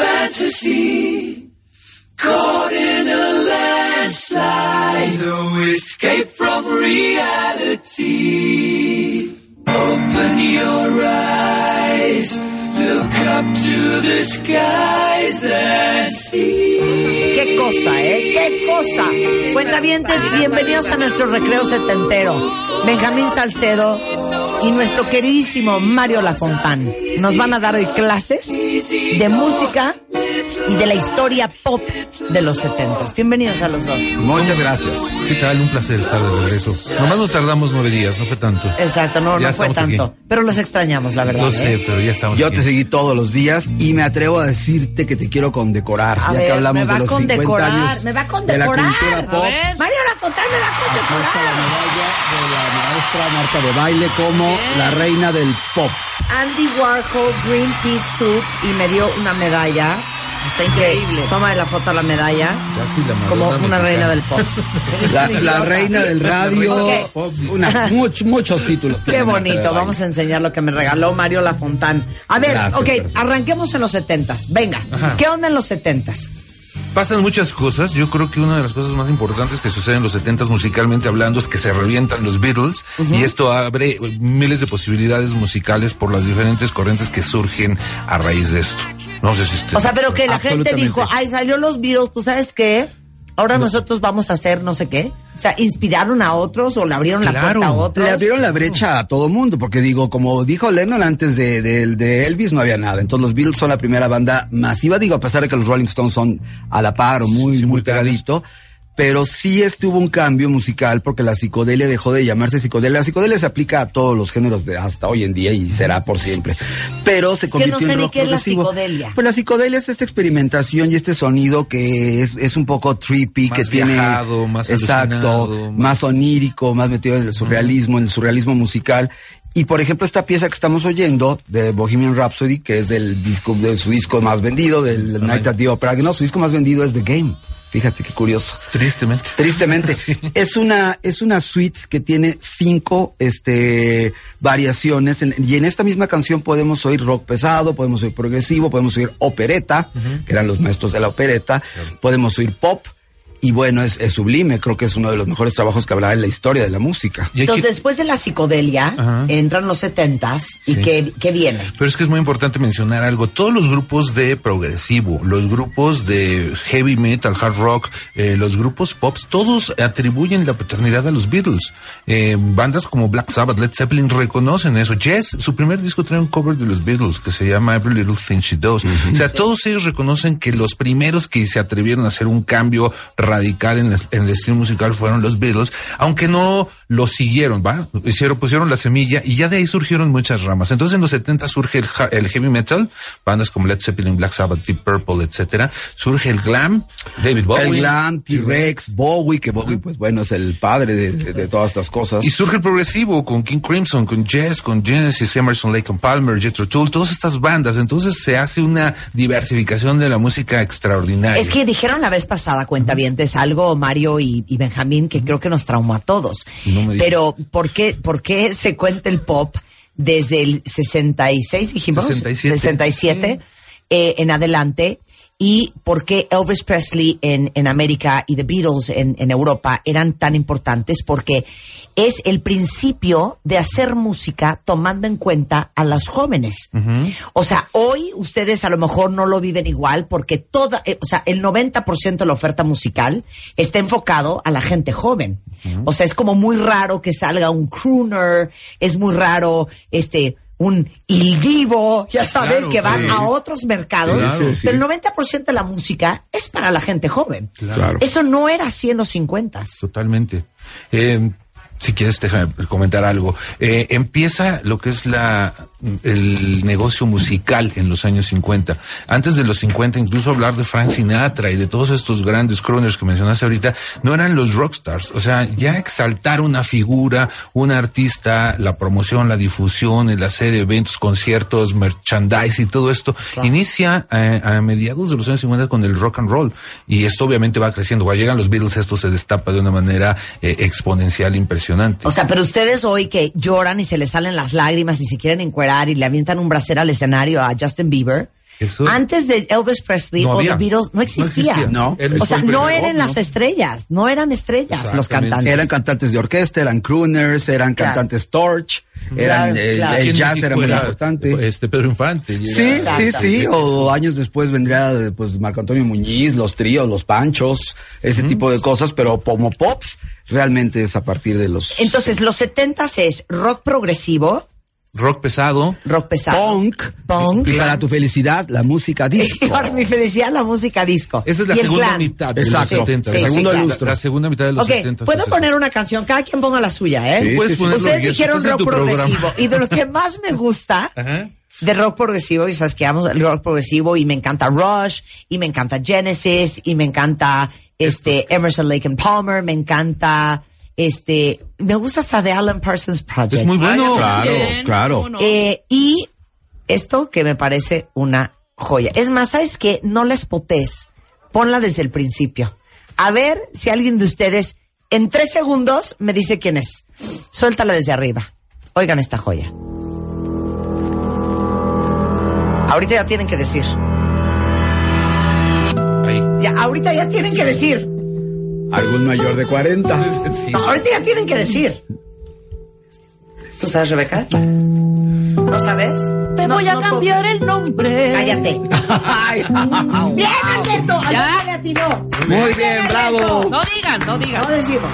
Fantasy? Caught in a landslide, no escape from reality. Open your eyes, look up to the skies and see. Qué cosa, ¿eh? Qué cosa. Cuentavientes, bienvenidos a nuestro recreo setentero. Benjamín Salcedo y nuestro queridísimo Mario Lafontán. Nos van a dar hoy clases de música y de la historia pop de los setentas. Bienvenidos a los dos. Muchas gracias. ¿Qué tal? Un placer estar de regreso. Nomás nos tardamos nueve días, no fue tanto. Exacto, no, Ya no fue tanto. aquí. Pero los extrañamos, la verdad. Lo ¿eh? sé, pero ya estamos Yo aquí. te seguí todos los días y me atrevo a decirte que te quiero condecorar. A ya ver, que hablamos me va de los a 50 condecorar, años me va a de la condecorar. cultura pop. Mario me va a está la condecorar. medalla de la maestra Marta de Baile como la reina del pop. Andy Warhol, Greenpeace Soup y me dio una medalla. Está increíble. Toma la foto a la medalla. Casi la Como una mexicana. reina del pop. La, reina del radio. Ok. pop, una- much- muchos títulos. Qué bonito, vamos a enseñar lo que me regaló Mario Lafontán. A ver, Gracias, ok, gracias. arranquemos en los setentas. Venga, Ajá. ¿qué onda en los setentas? Pasan muchas cosas. Yo creo que una de las cosas más importantes que suceden en los 70 musicalmente hablando es que se revientan los Beatles y esto abre eh, miles de posibilidades musicales por las diferentes corrientes que surgen a raíz de esto. No sé si usted O sea, pero que la gente dijo, ay, salió los Beatles, pues ¿sabes qué? Ahora nosotros vamos a hacer no sé qué. O sea, ¿inspiraron a otros o le abrieron la puerta a otros? Le abrieron la brecha a todo mundo, porque digo, como dijo Lennon antes de, de- de Elvis, no había nada. Entonces los Beatles son la primera banda masiva, digo, a pesar de que los Rolling Stones son a la par o muy, Sí, muy muy pegadito. Pero sí estuvo un cambio musical porque la psicodelia dejó de llamarse psicodelia. La psicodelia se aplica a todos los géneros de hasta hoy en día y será por siempre. Pero se que convirtió no sé en ni rock qué es la psicodelia. Pues la psicodelia es esta experimentación y este sonido que es, es un poco trippy, Más que tiene viajado, más exacto, más, más- onírico, más metido en el surrealismo, en el surrealismo musical. Y por ejemplo, esta pieza que estamos oyendo de Bohemian Rhapsody, que es del disco, de su disco más vendido, del Night at the Opera, que no, su disco más vendido es The Game. Fíjate qué curioso. Tristemente. Tristemente. Es una, es una suite que tiene cinco, este, variaciones. en- y en esta misma canción podemos oír rock pesado, podemos oír progresivo, podemos oír opereta, que eran los maestros de la opereta, podemos oír pop. Y bueno, es, es sublime, creo que es uno de los mejores trabajos que habrá en la historia de la música. Entonces, después de la psicodelia, Ajá. entran los setentas y Sí. ¿qué, qué viene? Pero es que es muy importante mencionar algo. Todos los grupos de progresivo, los grupos de heavy metal, hard rock, eh, los grupos pops, todos atribuyen la paternidad a los Beatles. Eh, bandas como Black Sabbath, Led Zeppelin reconocen eso. Jess, su primer disco trae un cover de los Beatles que se llama Every Little Thing She Does. O sea, todos ellos reconocen que los primeros que se atrevieron a hacer un cambio radical en, el- en el estilo musical fueron los Beatles, aunque no lo siguieron, ¿va? Hicieron, pusieron la semilla y ya de ahí surgieron muchas ramas. Entonces en los 70 surge el, ha- el heavy metal, bandas como Led Zeppelin, Black Sabbath, Deep Purple, etcétera. Surge el glam, David Bowie. El glam, T-Rex, Bowie, que Bowie, pues bueno, es el padre de, de- de todas estas cosas. Y surge el progresivo con King Crimson, con Jess, con Genesis, Emerson, Lake and Palmer, Jethro Tull, todas estas bandas. Entonces se hace una diversificación de la música extraordinaria. Es que dijeron la vez pasada, cuentavientes, algo Mario y, y Benjamín que creo que nos traumó a todos. No me digas. Pero, ¿por qué, ¿por qué se cuenta el pop desde el 66, dijimos? 67. 67, eh, en adelante. Y por qué Elvis Presley en, en América y The Beatles en, en Europa eran tan importantes, porque es el principio de hacer música tomando en cuenta a las jóvenes. O sea, hoy ustedes a lo mejor no lo viven igual porque toda, eh, o sea, el 90% de la oferta musical está enfocado a la gente joven. O sea, es como muy raro que salga un crooner, es muy raro, este, un il divo, ya sabes, Claro, que van sí. a otros mercados. Claro, sí, sí. Pero el 90% de la música es para la gente joven. Claro. Eso no era así en los 50. Totalmente. Eh, si quieres, déjame comentar algo. Eh, empieza lo que es la el negocio musical en los años 50. Antes de los 50, incluso hablar de Frank Sinatra y de todos estos grandes crooners que mencionaste ahorita, no eran los rockstars. O sea, ya exaltar una figura, un artista, la promoción, la difusión, el hacer eventos, conciertos, merchandise y todo esto, inicia eh, a mediados de los años 50 con el rock and roll. Y esto obviamente va creciendo. Cuando llegan los Beatles, esto se destapa de una manera eh, exponencial impresionante. O sea, pero ustedes hoy que lloran y se les salen las lágrimas y se quieren encuerar y le avientan un brasero al escenario a Justin Bieber. Eso- Antes de Elvis Presley No o. The Beatles no existía. existía. No. O sea, no eran ¿no? las estrellas, no eran estrellas los cantantes. Eran cantantes de orquesta, eran crooners, eran Claro. cantantes torch, eran Claro, el, claro. jazz era muy importante. Este Pedro Infante. Sí, sí, sí. O años después vendría pues Marco Antonio Muñiz, los tríos, los panchos, ese tipo de cosas, pero como pops realmente es a partir de los Entonces, los 70s es rock progresivo, Rock pesado. rock pesado, punk, punk. y para tu felicidad la música Y disco. para mi felicidad, la música disco. Esa es la Y segunda clan. mitad de Exacto. los 70. Sí, la, sí, segunda claro. lustro. la segunda mitad de los Ok, 70. puedo es eso. poner una canción, cada quien ponga la suya, ¿eh? Sí, Puedes sí, sí. Ustedes dijeron rock programa. progresivo. Y de lo que más me gusta Ajá. de rock progresivo, y sabes que amo el rock progresivo, y me encanta Rush, y me encanta Genesis, y me encanta este Emerson Lake and Palmer, me encanta este, me gusta hasta de Alan Parsons Project. Es muy bueno. Claro, Bien, claro. ¿cómo no? Eh, y esto que me parece una joya. Es más, ¿sabes qué? No les potes. Ponla desde el principio. A ver si alguien de ustedes en tres segundos me dice quién es. Suéltala desde arriba. Oigan esta joya. Ahorita ya tienen que decir. Ya, ahorita ya tienen que decir. Algún mayor de 40. Sí. No, ahorita ya tienen que decir. ¿Tú sabes, Rebeca? ¿No sabes? Te No, voy a no, cambiar el nombre. Cállate. Bien, Alberto. Ya. Le atinó. Muy bien, bravo. No digan, no digan. No decimos.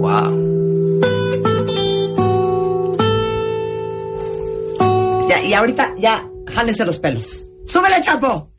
Wow. Y ahorita ya, jálese los pelos. ¡Súbele, Chapo!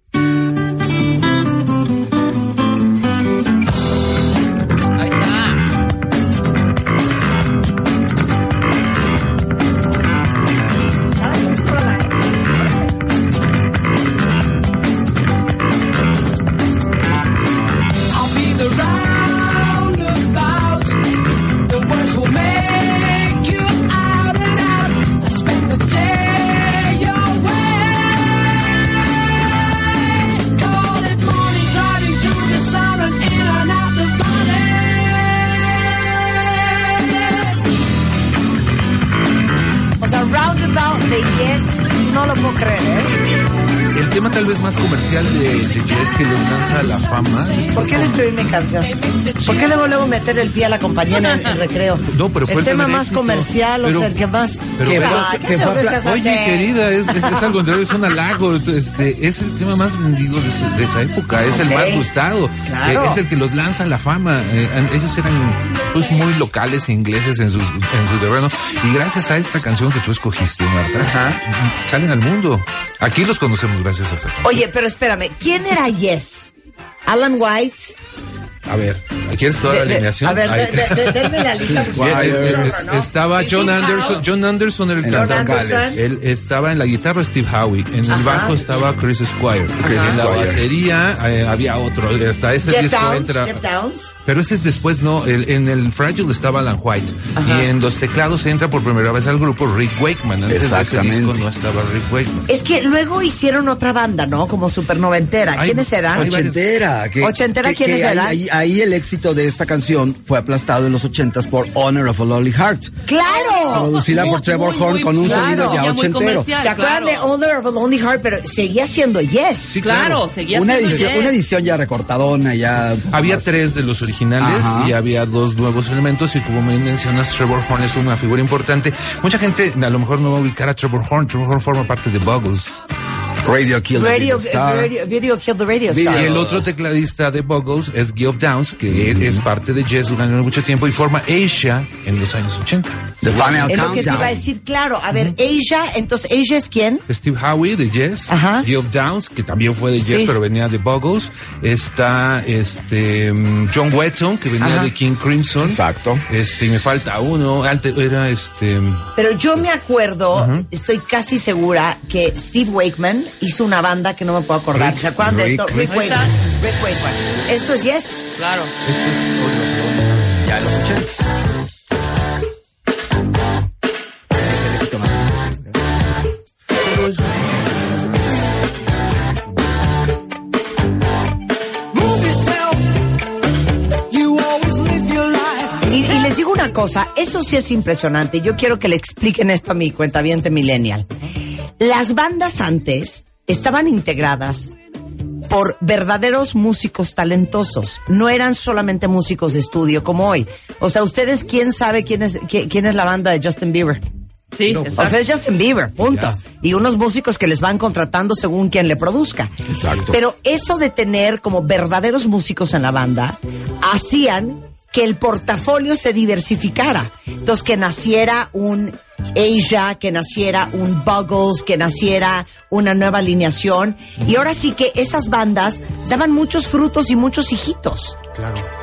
Jess la fama. ¿Por qué le escribí mi canción? ¿Por qué luego luego meter el pie a la compañía en el, el recreo? No, pero fue el el tema más éxito. comercial, o sea, el que más... pero que va, que fue Oye, querida, es, es, es al contrario, es un halago. Este, es el tema más vendido de, su- de esa época, es el más gustado. Claro. Eh, es el que los lanza a la fama. Eh, ellos eran pues muy locales e ingleses en sus, en su terreno. Y gracias a esta canción que tú escogiste, Marta, salen al mundo. Aquí los conocemos gracias a esta canción. Oye, pero espérame, ¿quién era Yes? Alan White. A ver, ¿quieres toda la alineación? a ver, de- Ahí. de- de- denme la lista. eh. Estaba John Anderson. John Anderson era el cantante. Él estaba en la guitarra Steve Howe, en el Ajá. bajo estaba Chris Squire, en la batería eh, había otro, hasta ese Jeff disco Downs. entra. Jeff Downs. Pero ese es después, no, el- en el Fragile estaba Alan White Ajá. y en los teclados entra por primera vez al grupo Rick Wakeman. Antes de ese Exactamente. disco no estaba Rick Wakeman. Es que luego hicieron otra banda, ¿no? Como super noventera. ¿Quiénes eran? Ochentera. Ochentera, ¿quiénes eran? Ahí, el éxito de esta canción fue aplastado en los ochentas por Honor of a Lonely Heart. ¡Claro! Producida Muy, por Trevor muy, Horn muy con un claro. sonido ya Ya ochentero. ¿Se acuerdan claro. de Older of a Lonely Heart? Pero seguía siendo Yes. Sí, Claro, seguía Una siendo edición, Yes. una edición ya recortadona, ya. Había más- tres de los originales Ajá. y había dos nuevos elementos y como me mencionas, Trevor Horn es una figura importante. Mucha gente a lo mejor no va a ubicar a Trevor Horn. Trevor Horn forma parte de Buggles. Radio Kill the Radio, Star. radio, video Kill the Radio. Star. Y el otro tecladista de Buggles es Geoff Downs, que él es parte de Jazz durante mucho tiempo y forma Asia en los años 80. The Final Es lo que te iba a decir, claro. A ver, Asia, entonces, ¿Asia es quién? Steve Howe de Jazz, Ajá. Geoff Downs, que también fue de Jazz, Sí. pero venía de Buggles. Está este mm, John Wetton, que venía Ajá. de King Crimson. Exacto. Este, y me falta uno, ante- era este... Pero yo me acuerdo, estoy casi segura que Steve Wakeman hizo una banda que no me puedo acordar. Rick- ¿Se acuerdan de esto? Rick Wakeman. Rick Wakeman. ¿Esto es Yes? Claro. Esto es. Ya en los una cosa, eso sí es impresionante. Yo quiero que le expliquen esto a mi cuentaviente millennial. Las bandas antes estaban integradas por verdaderos músicos talentosos. No eran solamente músicos de estudio como hoy. O sea, ustedes, ¿quién sabe quién es, qui- quién es la banda de Justin Bieber? Sí, O sea, es Justin Bieber, punto. Y unos músicos que les van contratando según quien le produzca. Exacto. Pero eso de tener como verdaderos músicos en la banda, hacían que el portafolio se diversificara. Entonces, que naciera un Asia, que naciera un Buggles, que naciera una nueva alineación. Y ahora sí que esas bandas daban muchos frutos y muchos hijitos. Claro.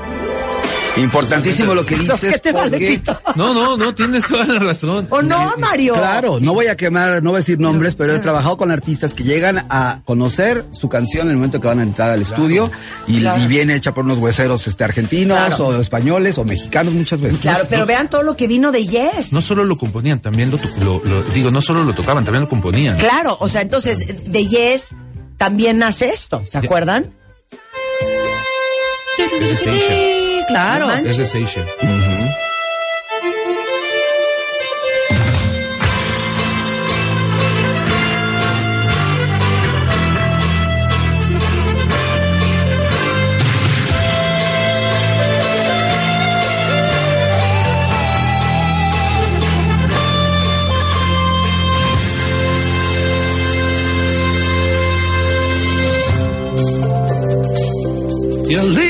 Importantísimo lo que dices. ¿Qué te porque-? No, no, no, tienes toda la razón. ¿O no, Mario? Claro, no voy a quemar, no voy a decir nombres, pero he trabajado con artistas que llegan a conocer su canción en el momento que van a entrar al estudio y, Claro. y viene hecha por unos hueseros este, argentinos Claro. o españoles o mexicanos muchas veces. Claro, pero vean todo lo que vino de Yes. No solo lo componían, también lo, lo- lo- digo, no solo lo tocaban, también lo componían. Claro, o sea, entonces de Yes también nace esto, ¿se acuerdan? Es claro. No es leaving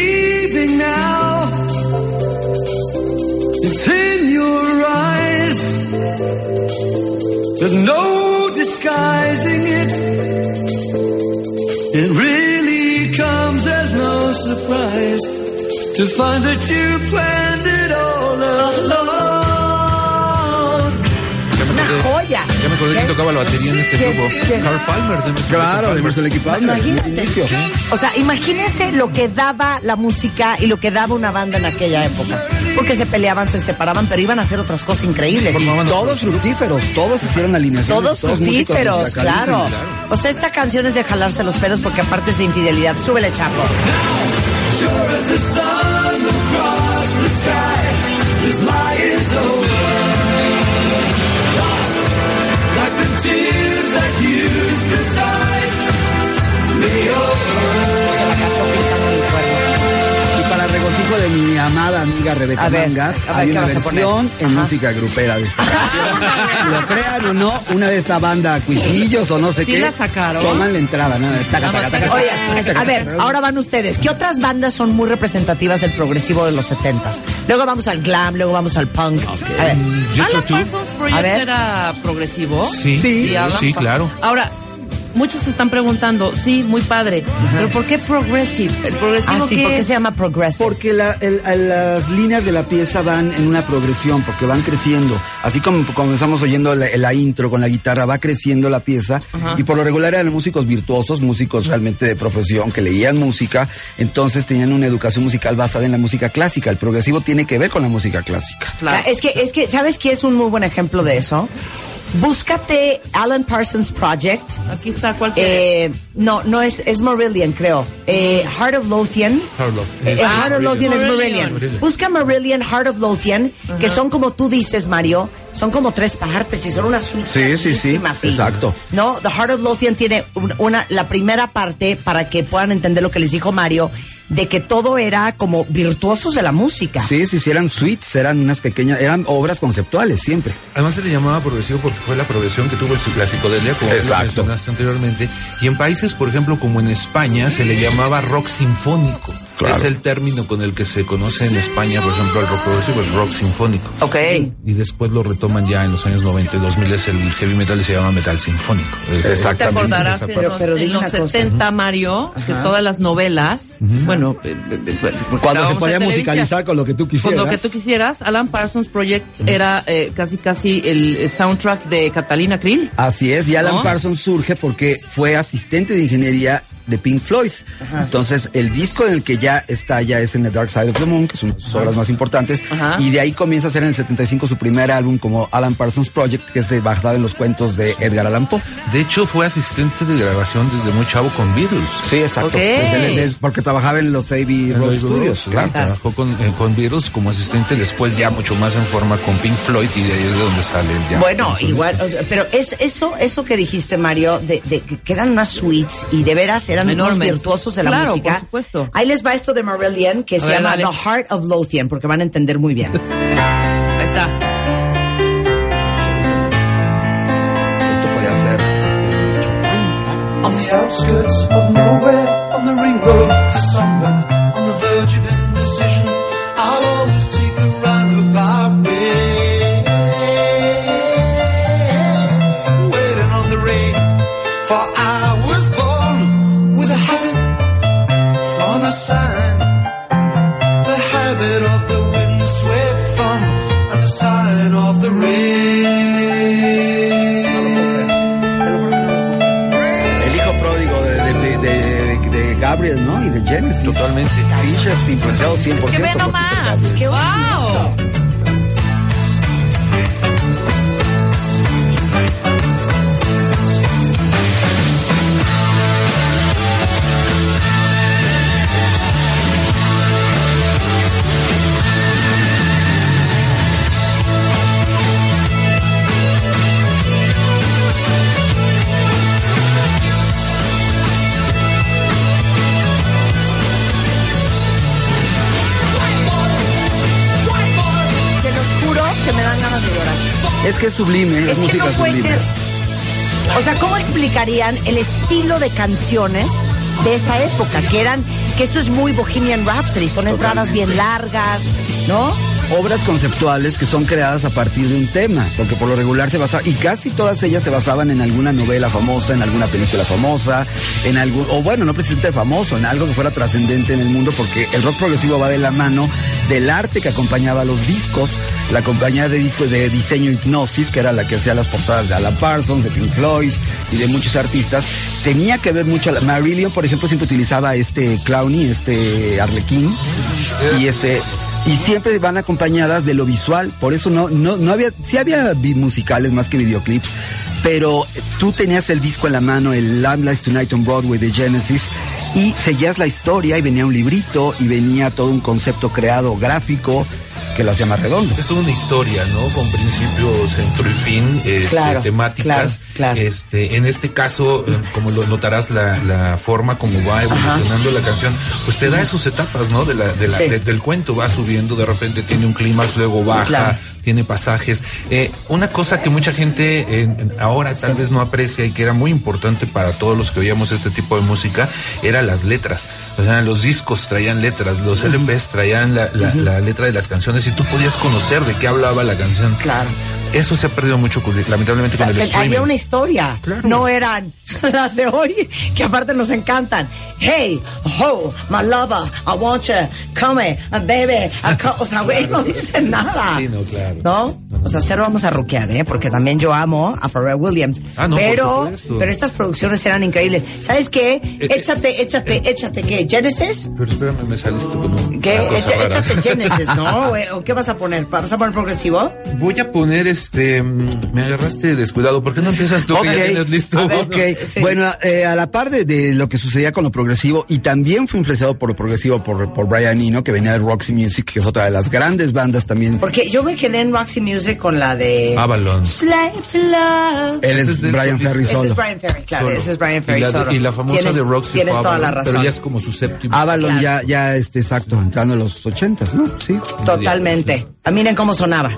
There's no disguising it. It really comes as no surprise to find that you planned it all along. Una joya. Ya me acordé que tocaba la batería en este grupo. Carl Palmer de Claro, Palmer. de Marcel Equipando. Imagínate. O sea, imagínense lo que daba la música y lo que daba una banda en aquella época. Porque se peleaban, se separaban, pero iban a hacer otras cosas increíbles. Todos fructíferos, todos hicieron alineaciones. Todos músicos fructíferos, destacadísimos. claro. O sea, esta canción es de jalarse los pelos porque aparte es de infidelidad. Súbele, chapo. De mi amada amiga Rebeca A ver, Mangas, a ver, hay ¿qué una versión en Ajá. música grupera de esta canción. Lo crean o no, una de esta banda Cuisillos o no sé Sí qué. la sacaron. Toman la entrada, ¿no? Taca, taca, taca, Oye, taca, taca, a ver, taca. ahora van ustedes. ¿Qué otras bandas son muy representativas del progresivo de los setentas? Luego vamos al glam, luego vamos al punk. A ver, Alan. Parsons Project era progresivo. Sí, sí, claro. Ahora, muchos se están preguntando, sí, muy padre, pero ¿por qué progressive? El progresivo Ah, sí, ¿por qué es? se llama progressive? Porque la- el- el- las líneas de la pieza van en una progresión, porque van creciendo. Así como comenzamos oyendo la, la intro con la guitarra, va creciendo la pieza. Ajá. Y por lo regular eran músicos virtuosos, músicos realmente de profesión, que leían música, entonces tenían una educación musical basada en la música clásica. El progresivo tiene que ver con la música clásica. Claro. Ah, Es que, es que, ¿sabes qué es un muy buen ejemplo de eso? Búscate Alan Parsons Project. Aquí está cualquier. Eh, no, no es, es Marillion, creo. Eh, Heart of Lothian. Heart of- Eh, es Heart of Lothian es Marillion. Marillion. Busca Marillion, Heart of Lothian, que son como tú dices, Mario, son como tres partes y son una suite Sí, sí, Exacto. No, The Heart of Lothian tiene un- una, la primera parte para que puedan entender lo que les dijo Mario, de que todo era como virtuosos de la música. Sí, sí, sí, eran suites, eran unas pequeñas, eran obras conceptuales siempre. Además se le llamaba progresivo porque fue la progresión que tuvo el la psicodelia, como Exacto. mencionaste anteriormente. Y en países, por ejemplo, como en España, se le llamaba rock sinfónico. Claro. Es el término con el que se conoce en España, por ejemplo, el rock progresivo, el rock sinfónico. Ok. Y después lo retoman ya en los años 90 y 2000 es el heavy metal y se llama metal sinfónico. Es- Te Exactamente. acordarás esa en los, Pero en dime los una cosa. 70, Mario, que todas las novelas, bueno, eh, eh, eh, porque Cuando se podía musicalizar con lo que tú Con quisieras. lo que tú quisieras, Alan Parsons Project era eh, casi casi el eh, soundtrack de Catalina Krill. Así es, y Alan ¿No? Parsons surge porque fue asistente de ingeniería de Pink Floyd. Entonces, el disco en el que ya está ya es en The Dark Side of the Moon, que es una de sus obras más importantes, Ajá. y de ahí comienza a hacer en el 75 su primer álbum como Alan Parsons Project, que es de- basado en los cuentos de Edgar Allan Poe. De hecho, fue asistente de grabación desde muy chavo con Beatles. Sí, exacto. Ok. Desde- desde- porque trabajaba en los A.B. Road Studios, claro. Trabajó con, eh, con Beatles como asistente, después ya mucho más en forma con Pink Floyd y de ahí es de donde sale el ya. Bueno, igual, o sea, pero es, eso, eso que dijiste, Mario, de, de que eran unas suites y de veras eran unos Enormes. virtuosos de la Claro, música. por supuesto. Ahí les va esto de Marillion que A se ver, llama dale. The Heart of Lothian, porque van a entender muy bien. Ahí está. Esto podía ser. On the outskirts of nowhere, on the ring road to somewhere, sublime, es, Es que música no puede sublime. ser. O sea, ¿cómo explicarían el estilo de canciones de esa época? Que eran, que esto es muy Bohemian Rhapsody, son entradas bien largas, ¿no? Obras conceptuales que son creadas a partir de un tema, porque por lo regular se basa, y casi todas ellas se basaban en alguna novela famosa, en alguna película famosa, en algún, o bueno, no precisamente famoso, en algo que fuera trascendente en el mundo, porque el rock progresivo va de la mano del arte que acompañaba a los discos, la compañía de discos de diseño Hipnosis, que era la que hacía las portadas de Alan Parsons, de Pink Floyd y de muchos artistas, tenía que ver mucho, la, Marillion, por ejemplo, siempre utilizaba este Clowny, este Arlequín, y este, y siempre van acompañadas de lo visual, por eso no, no, no había, sí había musicales más que videoclips, pero tú tenías el disco en la mano, el Lamb Tonight on Broadway de Genesis, y seguías la historia y venía un librito y venía todo un concepto creado gráfico que lo hacía más redondo. Es toda una historia, ¿no? Con principios, centro y fin, este, Claro, temáticas. claro, claro. Este, en este caso, eh, como lo notarás, la, la forma como va evolucionando la canción, pues te da sus etapas, ¿no? De la, de la- Sí. de- del cuento, va subiendo, de repente tiene un clímax, luego baja, Claro. tiene pasajes. Eh, una cosa que mucha gente eh, en- ahora tal vez no aprecia y que era muy importante para todos los que oíamos este tipo de música, eran las letras. O sea, los discos traían letras, los LPs traían la, la- la letra de las canciones y tú podías conocer de qué hablaba la canción. Claro. Eso se ha perdido mucho, lamentablemente, con el Había streaming. una historia. No eran las de hoy, que aparte nos encantan. Hey, ho, my lover, I want you, come, baby. I o sea, güey, no dicen nada. Sí, no, claro. ¿No? O sea, cero vamos a rockear, ¿eh? Porque también yo amo a Pharrell Williams. Ah, no, pero, pero estas producciones eran increíbles. ¿Sabes qué? eh, échate, échate, échate, ¿qué? ¿Genesis? Pero espérame, me saliste con un, ¿Qué? Echa- échate Genesis, ¿no? ¿O qué vas a poner? ¿Vas a poner progresivo? Voy a poner este. mm, Me agarraste descuidado. ¿Por qué no empiezas tú que ya Ok. tienes listo? A ver, Ok, Sí. bueno, eh, a la par de, de lo que sucedía con lo progresivo, y también fue influenciado por lo progresivo por, por Brian Eno, que venía de Roxy Music, que es otra de las grandes bandas también. Porque yo me quedé en Roxy Music con la de... Avalon. Slave to Love. Él Ese es Brian. Ferry Ese solo. es Brian Ferry, claro, Solo. ese es Brian Ferry y la, solo. y la famosa Tienes- de Roxy Tienes toda la razón. Pero ya es como su séptimo. Avalon Claro. ya, ya, este, exacto, entrando en los ochentas, ¿no? Sí. Totalmente. Ah, miren cómo sonaba.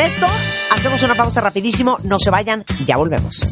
Esto hacemos una pausa rapidísimo. No se vayan, ya volvemos.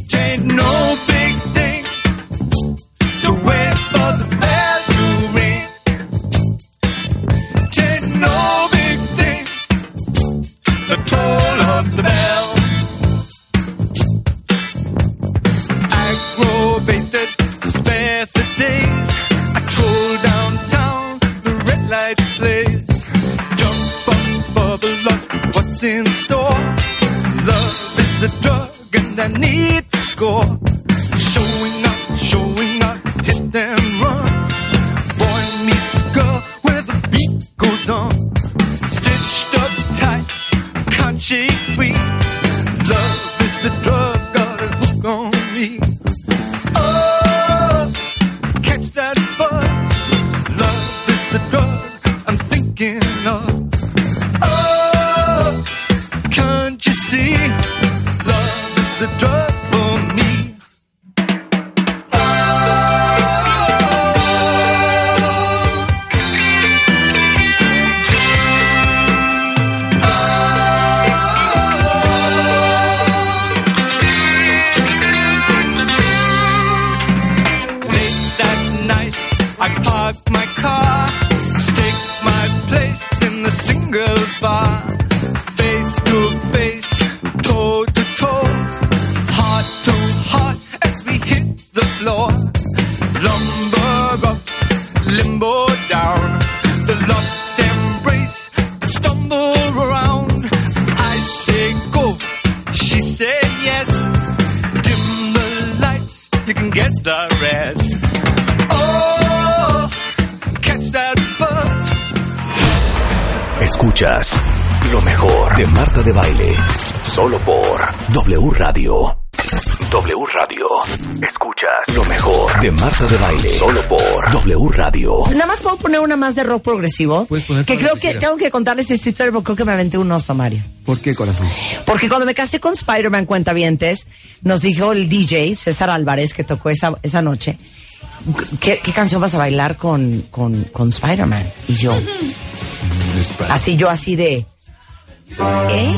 Solo por W Radio. W Radio. Escuchas lo mejor de Marta de Baile. Solo por W Radio. Nada más puedo poner una más de rock progresivo. Puedes poner Que creo que tengo que contarles esta historia porque creo que me aventé un oso, Mario. ¿Por qué, corazón? Porque cuando me casé con Spider-Man Cuentavientes, nos dijo el DJ, César Álvarez, que tocó esa, esa noche, ¿qué, qué canción vas a bailar con, con, con Spider-Man? Y yo, así yo así de, ¿eh?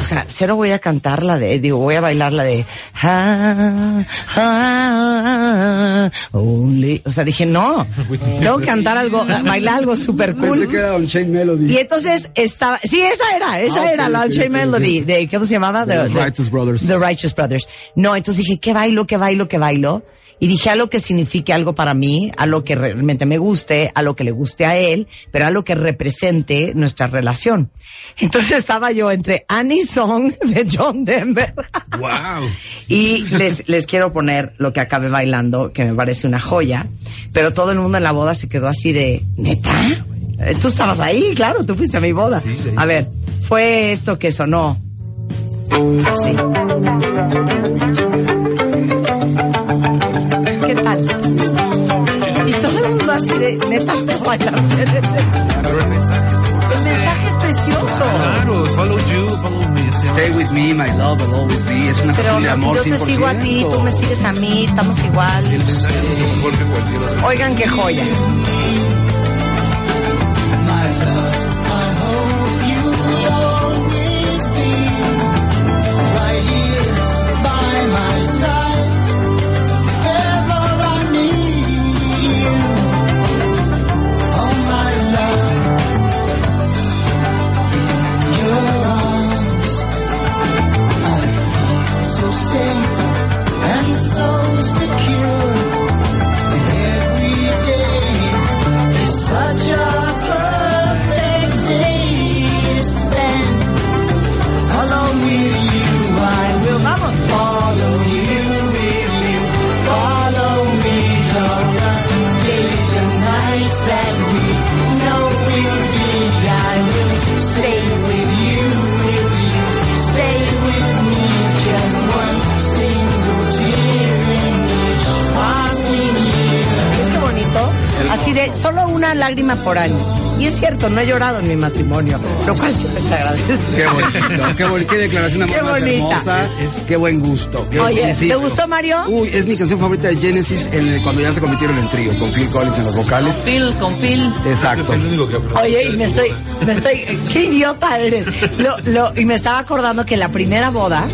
O sea, cero voy a cantar la de, digo, voy a bailar la de, ah, ah, only. O sea, dije, no, tengo que cantar algo, bailar algo super cool. Melody. Y entonces estaba, sí, esa era, esa Ah, era la ok, Unchained Melody de, ¿cómo se llamaba? The Righteous Brothers. The Righteous Brothers. No, entonces dije, ¿qué bailo, qué bailo, qué bailo? Y dije algo que signifique algo para mí, algo que realmente me guste, algo que le guste a él, pero algo que represente nuestra relación. Entonces estaba yo entre Annie Song de John Denver. ¡Wow! Y les, les quiero poner lo que acabé bailando, que me parece una joya, pero todo el mundo en la boda se quedó así de, ¿neta? Tú estabas ahí, claro, tú fuiste a mi boda. A ver, fue esto que sonó. Así. El mensaje es precioso. Claro, follow you, follow me. Stay with me, my love always be. Amor Yo te sigo a ti, tú me sigues a mí, estamos igual. Oigan, qué joya. No he llorado en mi matrimonio, lo cual siempre se agradece. Qué bonito, qué, bonito, qué declaración de Qué más bonita. hermosa. Qué buen gusto. Qué Oye, Genesis. ¿te gustó, Mario? Uy, es mi canción favorita de Genesis en el- cuando ya se convirtieron en trío, con Phil Collins en los vocales. Phil, con Phil. Exacto. Es el único que aprecio. Oye, y me estoy, me estoy, qué idiota eres. Lo, lo, y me estaba acordando que en la primera boda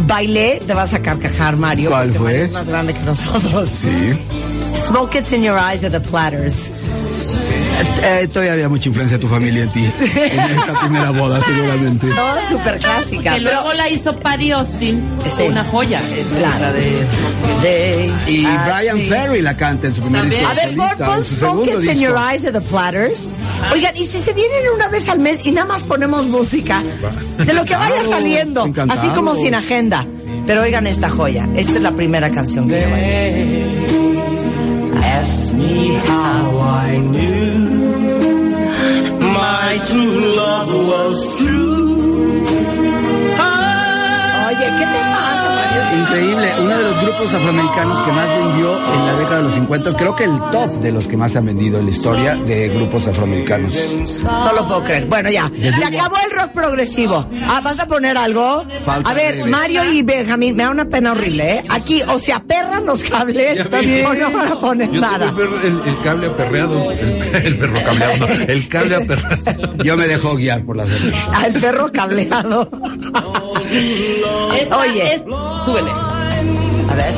bailé, te vas a carcajar, Mario. ¿Cuál porque fue? Mario es más grande que nosotros. Sí. Smoke It's in Your Eyes de The Platters. Eh, todavía había mucha influencia de tu familia en ti. En esta primera boda, seguramente. No, súper clásica. Que luego la hizo Patty Austin, Sí. es una joya. Claro. de Y Ask Brian. Ferry la canta en su primer disco. A ver, solista, pon, pon en su Smoke segundo It's in Your disco. Eyes de The Platters. Oigan, y si se vienen una vez al mes y nada más ponemos música, de lo que vaya saliendo, encantado. así como sin agenda. Pero oigan esta joya. Esta es la primera canción que yo bailé. Ask me how I knew my true love was true. Increíble, uno de los grupos afroamericanos que más vendió en la década de los 50, creo que el top de los que más se han vendido en la historia de grupos afroamericanos. No lo puedo creer. Bueno, ya. Se acabó el rock progresivo. Ah, ¿vas a poner algo? Falta a ver, breve. Mario y Benjamín, me da una pena horrible, ¿eh? Aquí o se aperran los cables vi. o no van a poner Yo nada. tengo el, el- el cable aperreado. El, el perro cableado, no. El cable aperreado. Yo me dejo guiar por las demás. Al perro cableado. Esta Oye. es- súbele. A ver.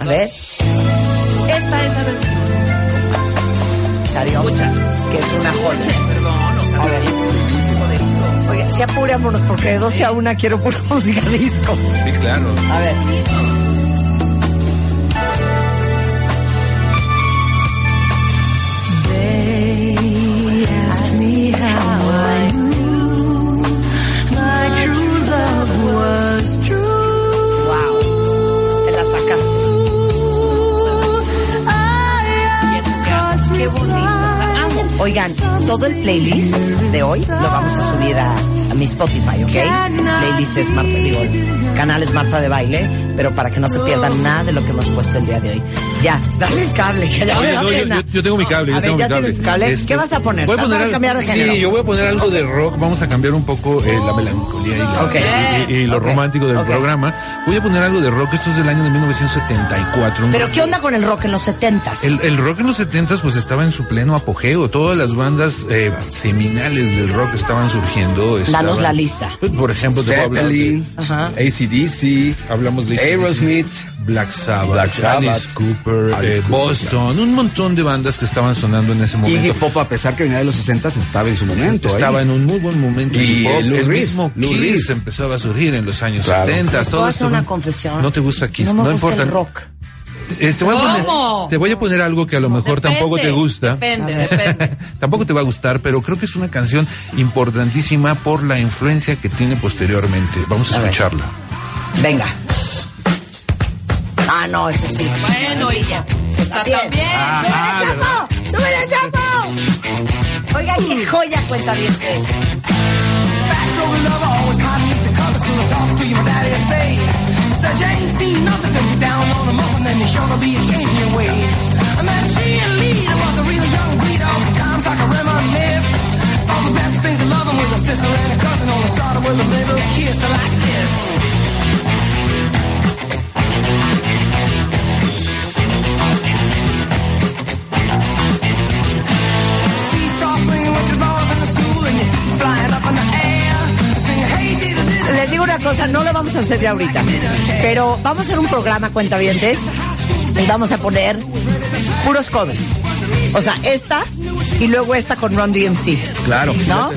A ver. Esta es la versión. Adiós. Que es una joya. Perdón, A ver. Oiga, sí apurémonos porque de 12 a 1 quiero pura música disco. Sí, claro. A ver. They Oigan, todo el playlist de hoy lo vamos a subir a, a mi Spotify, ¿ok? Playlist es Marta, digo, canal es Marta de Baile, pero para que no se pierdan nada de lo que hemos puesto el día de hoy. Ya, dale el cable, que ya me Oye, da no, yo, pena. yo- yo tengo mi cable, yo A ver, tengo ya mi cable. cable. Este, ¿Qué vas a poner? Voy a ¿Vas poner a cambiar de género? Sí, yo voy a poner algo de rock. Vamos a cambiar un poco eh, la melancolía y, la- Ok. y- y- y lo romántico del programa. Voy a poner algo de rock. Esto es del año de 1974. un Pero ¿qué onda con el rock en los setentas? El, el rock en los 70 pues estaba en su pleno apogeo. Todas las bandas eh, seminales del rock estaban surgiendo. Danos estaban- la lista. Pues, por ejemplo, te voy a hablar de- Zeppelin. ACDC, Hablamos de Aerosmith, Black Sabbath, Black Sabbath, Alice Cooper, Alice eh, Cooper, Boston, un montón de bandas que estaban sonando en ese momento. Iggy Pop, a pesar que venía de los 60 estaba en su momento. ahí. Estaba en un muy buen momento. Y. Lou el mismo Lou Kiss empezaba a surgir en los años Claro. 70. ¿Les todo esto- una confesión? No te gusta Kiss, No me no gusta importa. el rock. Eh, te, voy a poner, ¿Cómo? te voy a poner algo que a lo mejor Depende, tampoco te gusta. Depende, depende. tampoco te va a gustar, pero creo que es una canción importantísima por la influencia que tiene posteriormente. Vamos a, A ver. escucharla. Venga. Ah, no, ese sí. Bueno, hija. Está Bien. también. Ah, ¡Súbele, Chapo! ¡Súbele, Chapo! Oiga, qué joya cuenta bien es. Said you ain't seen nothing till you down on them up and then you're sure to be a change in your ways. I met a cheerleader, was a real young breed, all the times I can reminisce. All the best things of loving with a sister and a cousin on the start of with a little kiss like this. Les digo una cosa, no lo vamos a hacer ya ahorita, pero vamos a hacer un programa cuentavientes y vamos a poner puros covers. O sea, esta y luego esta con Ron DMC. Claro. ¿No?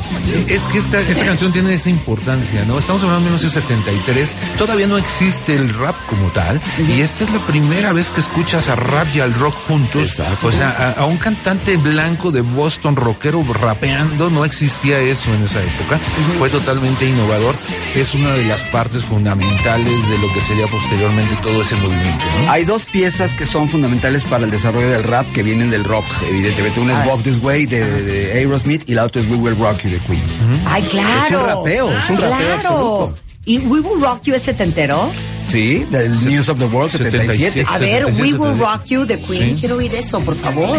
Es que esta, esta canción tiene esa importancia, ¿no? Estamos hablando de 1973, todavía no existe el rap como tal, y esta es la primera vez que escuchas a rap y al rock juntos. O sea, a, a un cantante blanco de Boston, rockero, rapeando, no existía eso en esa época. Fue totalmente innovador. Es una de las partes fundamentales de lo que sería posteriormente todo ese movimiento, ¿no? Hay dos piezas que son fundamentales para el desarrollo del rap que vienen del rock, evidentemente. Una es Walk This Way de, de Aerosmith y la otra es We Will Rock You de Queen. Ay, claro. Es un rapeo, es un rapeo Claro. absoluto. ¿Y We Will Rock You es setentero? Sí, del News of the World 77. 77. A ver, 77, We Will 77. Rock You de Queen. Sí. Quiero oír eso, por favor.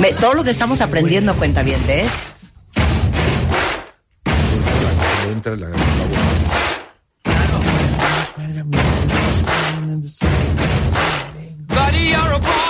Me- todo lo que estamos aprendiendo, cuenta bien, ¿ves? Entra la-. Buddy, you're a boy,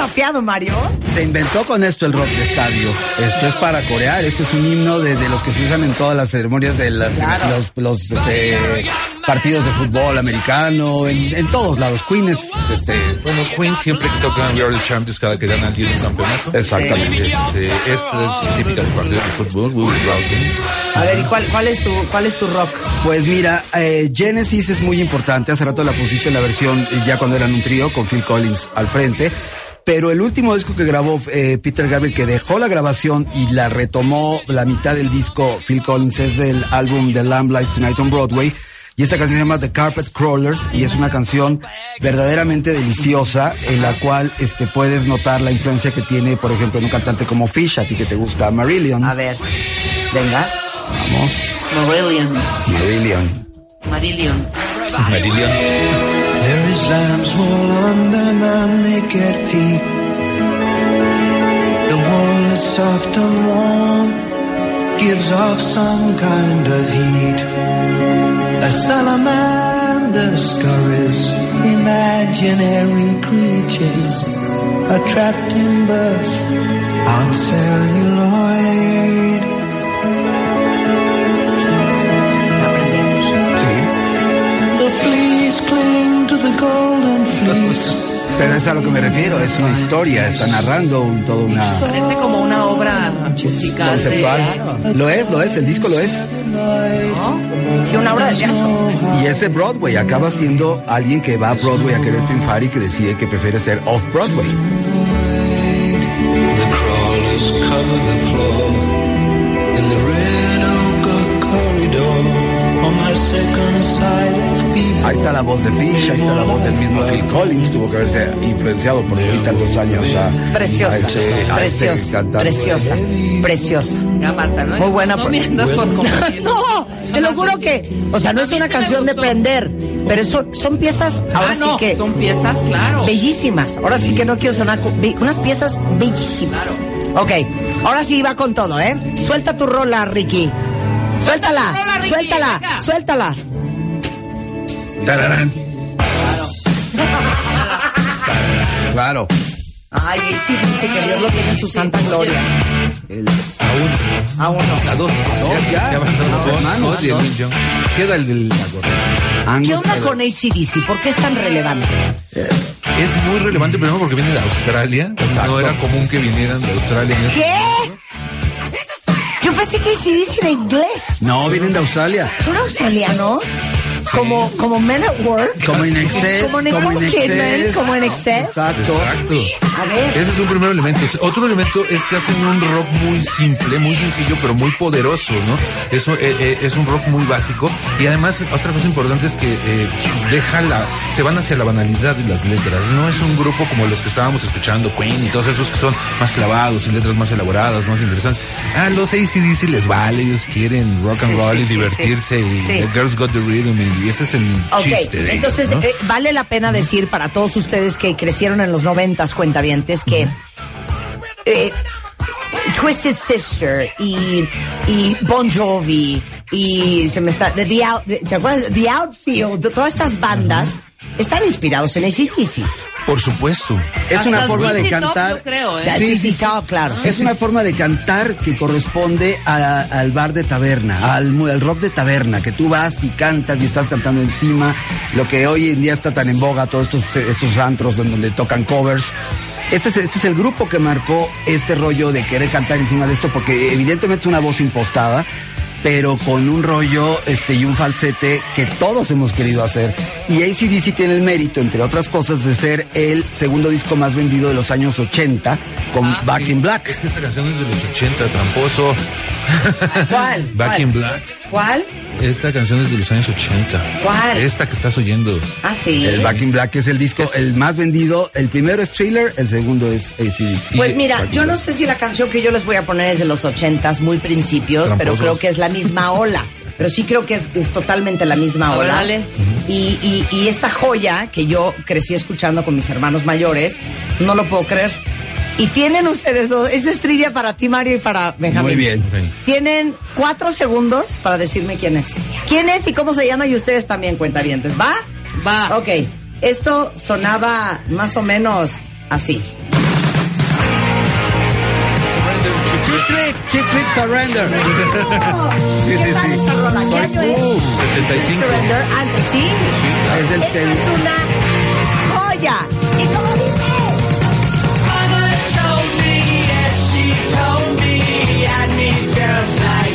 rapeado, Mario. Se inventó con esto el rock de estadio. Esto es para corear. Este es un himno de, de los que se usan en todas las ceremonias de las- los, los, este, partidos de fútbol americano, en, en todos lados. Queen es, este, Bueno, Queen siempre que tocan We Are the Champions cada que ganan tiene un campeonato. Exactamente. Este, esta es típica del partido de fútbol, We Will Rock You. A ver, ¿y cuál, cuál, es, tu, cuál es tu rock? Pues mira, eh, Genesis es muy importante. Hace rato la pusiste en la versión eh, ya cuando eran un trío con Phil Collins al frente. Pero el último disco que grabó eh, Peter Gabriel, que dejó la grabación y la retomó la mitad del disco Phil Collins, es del álbum The Lamb Lies Tonight on Broadway. Y esta canción se llama The Carpet Crawlers y es una canción verdaderamente deliciosa en la cual este, puedes notar la influencia que tiene, por ejemplo, en un cantante como Fish, a ti que te gusta Marillion. A ver, venga. Vamos, Marillion. Marillion. Marillion. Marillion. There is lamb's wool under my naked feet. The wool is soft and warm, gives off some kind of heat. A salamander scurries, imaginary creatures are trapped in birth on celluloid. Pero es a lo que me refiero, es una historia, está narrando un, toda una Parece como una obra musical. de- conceptual. Lo es, lo es, el disco lo es. Sí, una obra de teatro. Y es de Broadway, acaba siendo alguien que va a Broadway a querer triunfar y que decide que prefiere ser off-Broadway. Ahí está la voz de Fish, ahí está la voz del mismo Phil Collins, tuvo que haberse influenciado por ahorita dos años a, Preciosa, a este- a este preciosa, cantante. preciosa, preciosa. Ya, Marta, ¿no? Muy buena. No por-. No, te lo juro que, o sea, no es una canción de prender, pero son, son piezas, ahora Ah, no, sí que, son piezas, claro. bellísimas. Ahora sí que no quiero sonar, unas piezas bellísimas. Ok, ahora sí va con todo, ¿eh? Suelta tu rola, Ricky. Suéltala, suéltala, venga. suéltala. Tararán. Claro. Ay, sí, dice que Dios lo tiene en su santa gloria. El- A uno. A uno. A dos. Ya. Ya van dos, hermanos. Queda el del la ¿Qué onda con ACDC? ¿Por qué es tan relevante? Es muy relevante primero porque viene de Australia. Exacto. No era común que vinieran de Australia en ¿Qué? Yo pensé que ACDC era inglés. No, vienen de Australia. ¿Son australianos? Como, como Men at Work. Como Excess, Como como In Kidman, como en Excess. Exacto. Exacto. A ver. Ese es un primer elemento. Otro elemento es que hacen un rock muy simple, muy sencillo, pero muy poderoso, ¿no? Eso eh, eh, es un rock muy básico. Y además, otra cosa importante es que eh, deja la, se van hacia la banalidad de las letras. No es un grupo como los que estábamos escuchando, Queen y todos esos que son más clavados y letras más elaboradas, más interesantes. Ah, los ACDC les vale, ellos quieren rock and Sí, roll sí, y sí, divertirse y sí. The Girls Got the Rhythm y ese es el Ok, chiste de ellos, entonces ¿no? eh, vale la pena decir para todos ustedes que crecieron en los noventas cuentavientes que eh, Twisted Sister y, y Bon Jovi y se me está, de The, Out- de- ¿te acuerdas? The Outfield, todas estas bandas están inspirados en ACDC. Por supuesto. Es una forma de Top, cantar. creo, ¿eh? Sí, sí. Top, claro. Es una forma de cantar que corresponde a- al bar de taberna, al, rock de taberna, que tú vas y cantas y estás cantando encima, lo que hoy en día está tan en boga, todos estos, estos antros en donde tocan covers. Este es, este es el grupo que marcó este rollo de querer cantar encima de esto, porque evidentemente es una voz impostada, pero con un rollo este y un falsete que todos hemos querido hacer. Y ACDC tiene el mérito, entre otras cosas, de ser el segundo disco más vendido de los años 80 con Ah, Back sí. in Black. Es que esta canción es de los 80, tramposo. ¿Cuál? Back ¿Cuál? in Black. ¿Cuál? Esta canción es de los años 80. ¿Cuál? Esta que estás oyendo. Ah, sí. El Back in Black es el disco el más vendido. El primero es Thriller, el segundo es ACDC. Pues mira, yo no sé si la canción que yo les voy a poner es de los ochentas, muy principios, pero creo que es la misma ola. Pero sí creo que es, es totalmente la misma ola. dale. Y, y, y esta joya que yo crecí escuchando con mis hermanos mayores, no lo puedo creer. Y tienen ustedes dos, esa es trivia para ti, Mario, y para Benjamín. Muy bien. Tienen cuatro segundos para decirme quién es. ¿Quién es y cómo se llama? Y ustedes también, cuentavientes. ¿Va? Va. Ok. Esto sonaba más o menos así. Chip Trick, Chip Trick Surrender. Sí, sí, sí. ¿qué año es? Uh, 65. Surrender antes, sí. Es el, Esto el- es una joya. ¿Y cómo dice? Mario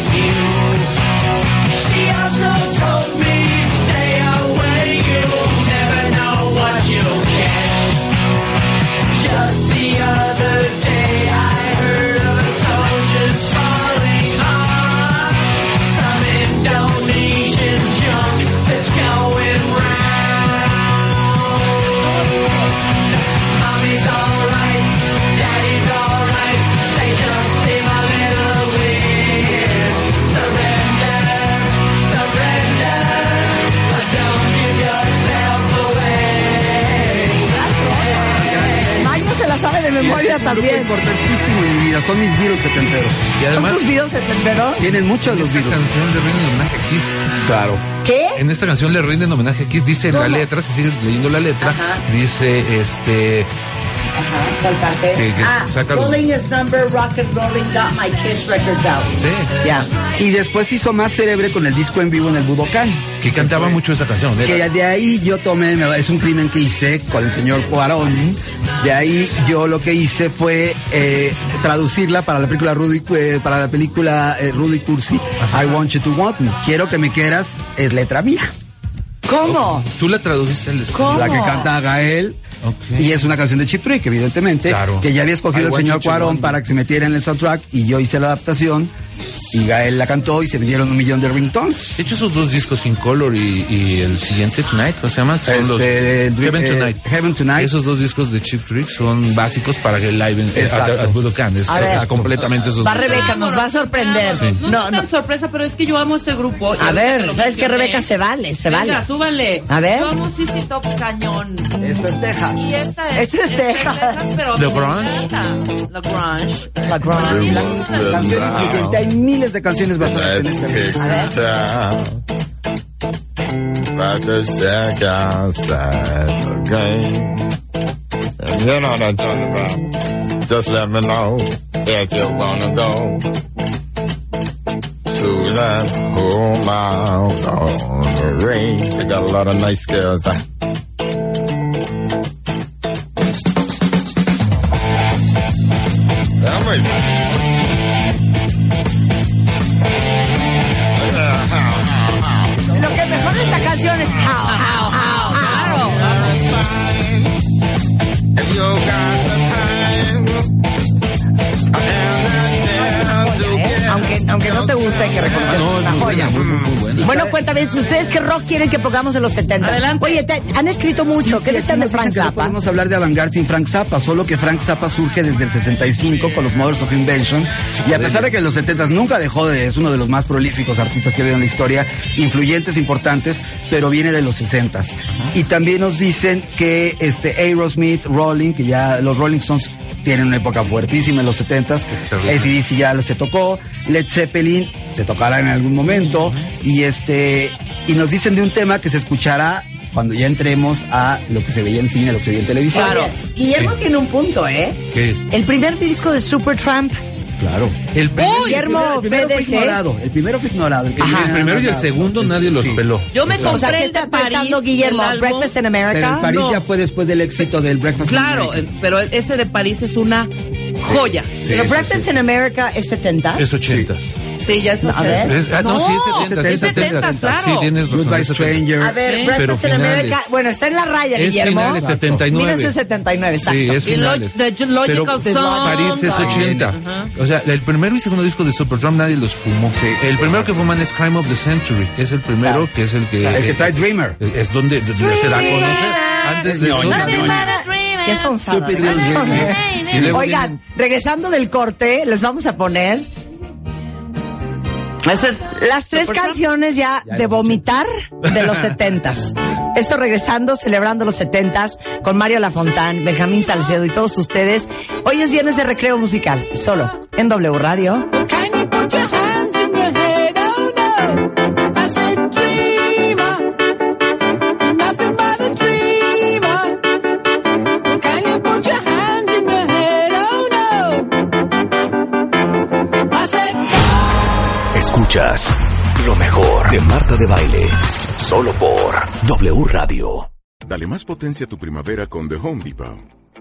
Tienen muchos los esta Beatles. canción le rinden homenaje a Kiss. Claro. ¿Qué? En esta canción le rinden homenaje a Kiss. Dice en la ¿Cómo? letra, si sigues leyendo la letra, Ajá. dice este. Ajá, ¿cuál parte? Que- que ah, saca los- Rolling is number, rock and rolling, got my Kiss records out. Sí. Ya. Y después hizo más célebre con el disco en vivo en el Budokan. Que cantaba mucho esa canción. Que de ahí yo tomé, es un crimen que hice con el señor Cuarón. De ahí yo lo que hice fue eh, traducirla para la película Rudy, eh, para la película eh, Rudy Cursi. I want you to want me. Quiero que me quieras es letra mía. ¿Cómo? Tú la tradujiste. ¿Cómo? La que canta Gael. Y es una canción de Chip Trick, evidentemente. Claro. Que ya había escogido I el señor Cuarón para que se metiera en el soundtrack. Y yo hice la adaptación. Y Gael la cantó y se vendieron un millón de ringtones. De hecho, esos dos discos, In Color y, y el siguiente, Tonight, ¿cómo se llama? Son Este, los el- Heaven eh, Tonight. Heaven Tonight. Esos dos discos de Chip Trick son básicos para que el live en, eh, Budokan. Es, A ver. es completamente esos Va dos. Rebeca, nos va a sorprender. Sí. No, No, es no. tan sorpresa, pero es que yo amo este grupo. A ver, ¿sabes qué, mencioné. Rebeca? Se vale, se Venga, vale. súbanle. A ver. Amo CC Top cañón. Esto es Texas. Y esta es... Esto es Texas. pero The grunge. La grunge. La grunge. La- incluyentes. Hay miles de canciones basadas en esta. A ver. About to check outside the game. And you know what I'm talking about. Just let me know if you wanna go to that whole mile on the range. They got a lot of nice girls. Aunque, aunque no te guste, hay que reconocer que es una joya. Bueno, cuéntame, si ustedes qué rock quieren que pongamos en los 70. Oye, te- han escrito mucho. ¿Qué Sí, decían de Frank que no Zappa? podemos hablar de Avantgarde sin Frank Zappa, solo que Frank Zappa surge desde el 65 con los Mothers of Invention y a pesar de que en los 70 nunca dejó de, es uno de los más prolíficos artistas que ha habido en la historia, influyentes, importantes, pero viene de los 60 Y también nos dicen que este Aerosmith, Rolling, que ya los Rolling Stones tienen una época fuertísima en los 70s, ACDC ya se tocó, Led Zeppelin se tocará en algún momento y este y nos dicen de un tema que se escuchará cuando ya entremos a lo que se veía en cine, lo que se veía en televisión. Oye, Guillermo tiene un punto, ¿eh? ¿Qué? El primer disco de Supertramp. Claro. El, Guillermo el primero fue ignorado. El primero fue ignorado. El, Ajá, el primero y el segundo nadie los peló. Yo me O sea, O sea, compré ¿qué el de está París. pensando Guillermo? el. Breakfast in Pero America. el París No. ya fue después del éxito del Breakfast in Claro, America. eh, pero ese de París es una joya. Pero Breakfast in America es 70. Es ochentas. Sí, ya es No, a ver. Es- ah, no, sí, es 70, es 70, claro. Sí, tienes razón. Goodbye es 70. Stranger. A ver, Sí. Breakfast Pero in finales. America. Bueno, está en la raya, Es Guillermo. finales 79. 1979, exacto. Sí, es Y lo- finales. The Logical Pero Song. París es Ajá. 80. Ajá. O sea, el primero y segundo disco de Supertramp nadie los fumó. El primero que fuman es Crime of the Century. Es el primero Claro. que es el que... El que trae Dreamer. Es donde donde se da a conocer. Antes de eso... ¿Qué son Oigan, regresando del corte, les vamos a poner las tres canciones ya de vomitar de los setentas. Esto regresando, celebrando los setentas con Mario Lafontán, Benjamín Salcedo y todos ustedes. Hoy es viernes de recreo musical, solo en W Radio. Lo mejor de Marta de Baile. Solo por W Radio. Dale más potencia a tu primavera con The Home Depot.